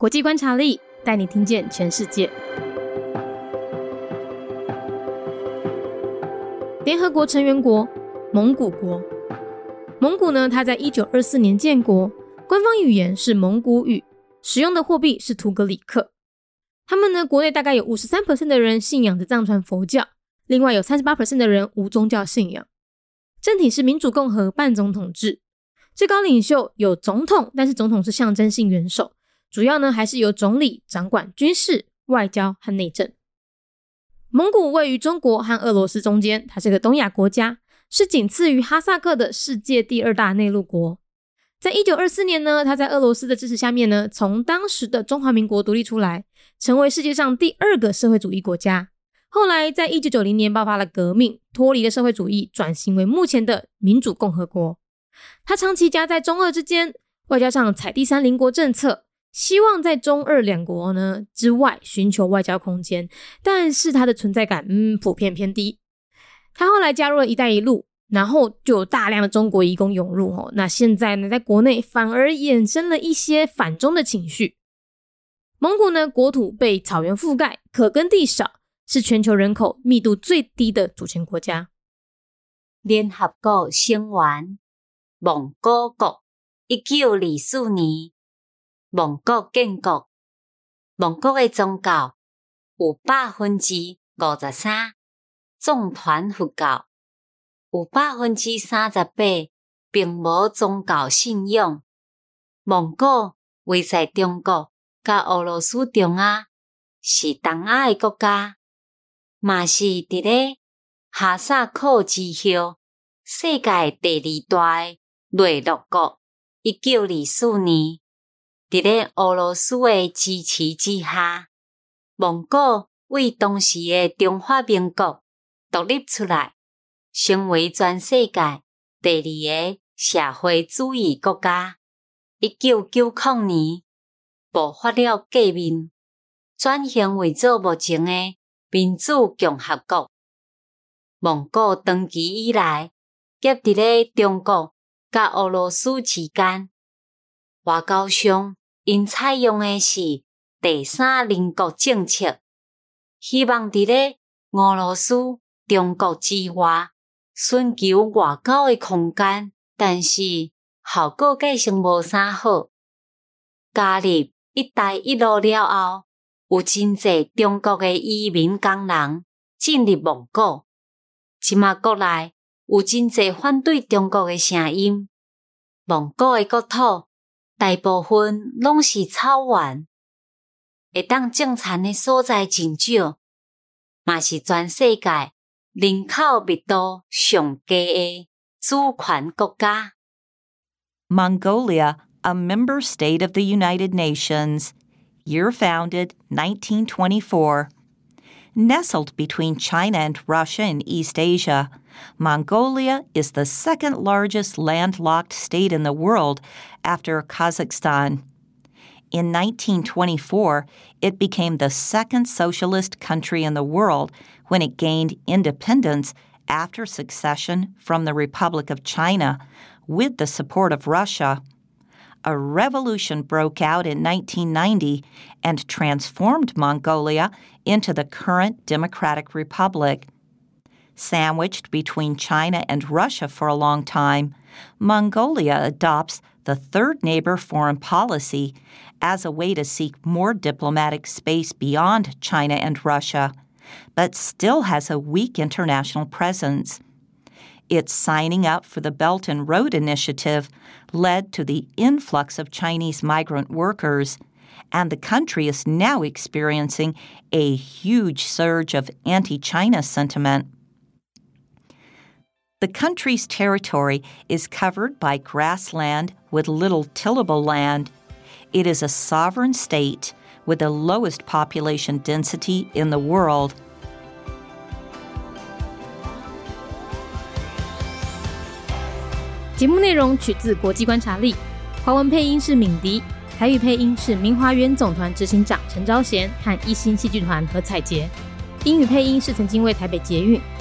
国际观察力带你听见全世界。联合国成员国蒙古国，蒙古呢，它在一九二四年建国，官方语言是蒙古语，使用的货币是图格里克。他们呢，国内大概有五十三%的人信仰着藏传佛教，另外有三十八%的人无宗教信仰。政体是民主共和半总统制，最高领袖有总统，但是总统是象征性元首，主要呢还是由总理掌管军事、外交和内政。蒙古位于中国和俄罗斯中间，它是个东亚国家，是仅次于哈萨克的世界第二大内陆国。在一九二四年呢，他在俄罗斯的支持下面呢，从当时的中华民国独立出来，成为世界上第二个社会主义国家。后来在一九九零年爆发了革命，脱离了社会主义，转型为目前的民主共和国。他长期夹在中俄之间，外交上采第三邻国政策，希望在中日两国呢之外寻求外交空间，但是它的存在感嗯普遍偏低。他后来加入了一带一路。然后就有大量的中国移工涌入哦，那现在呢，在国内反而衍生了一些反中的情绪。蒙古呢，国土被草原覆盖，可耕地少，是全球人口密度最低的主权国家。联合国成员蒙古国，一九二四年蒙古建国。蒙古的宗教有百分之五十三藏传佛教。有百分之三十八并无宗教信仰。蒙古位在中国甲俄罗斯中啊，是东亚的国家，嘛是伫咧哈萨克之后世界第二大内陆国。一九二四年，伫咧俄罗斯的支持之下，蒙古为当时的中华民国独立出来。成为全世界第二个社会主义国家。一九九零年爆发了革命，转型为做目前的民主共和国。蒙古长期以来夹伫咧中国甲俄罗斯之间，外交上因采用的是第三邻国政策，希望伫咧俄罗斯、中国之外。寻求外交的空间，但是效果计成无啥好。加入一带一路了后，有真济中国的移民工人进入蒙古。即马国内有真济反对中国的声音。蒙古的国土大部分拢是草原，会当种田的所在真少，嘛是全世界。人口密度上低的主权国家。Mongolia, a member state of the United Nations, year founded 1924. Nestled between China and Russia in East Asia, Mongolia is the second largest landlocked state in the world after Kazakhstan. In 1924, it became the second socialist country in the world when it gained independence after secession from the Republic of China with the support of Russia. A revolution broke out in 1990 and transformed Mongolia into the current Democratic Republic. Sandwiched between China and Russia for a long time, Mongolia adopts the third neighbor foreign policy as a way to seek more diplomatic space beyond China and Russia but still has a weak international presence. Its signing up for the Belt and Road Initiative led to the influx of Chinese migrant workers, and the country is now experiencing a huge surge of anti China sentiment. The country's territory is covered by grassland with little tillable land. It is a sovereign state with the lowest population density in the world.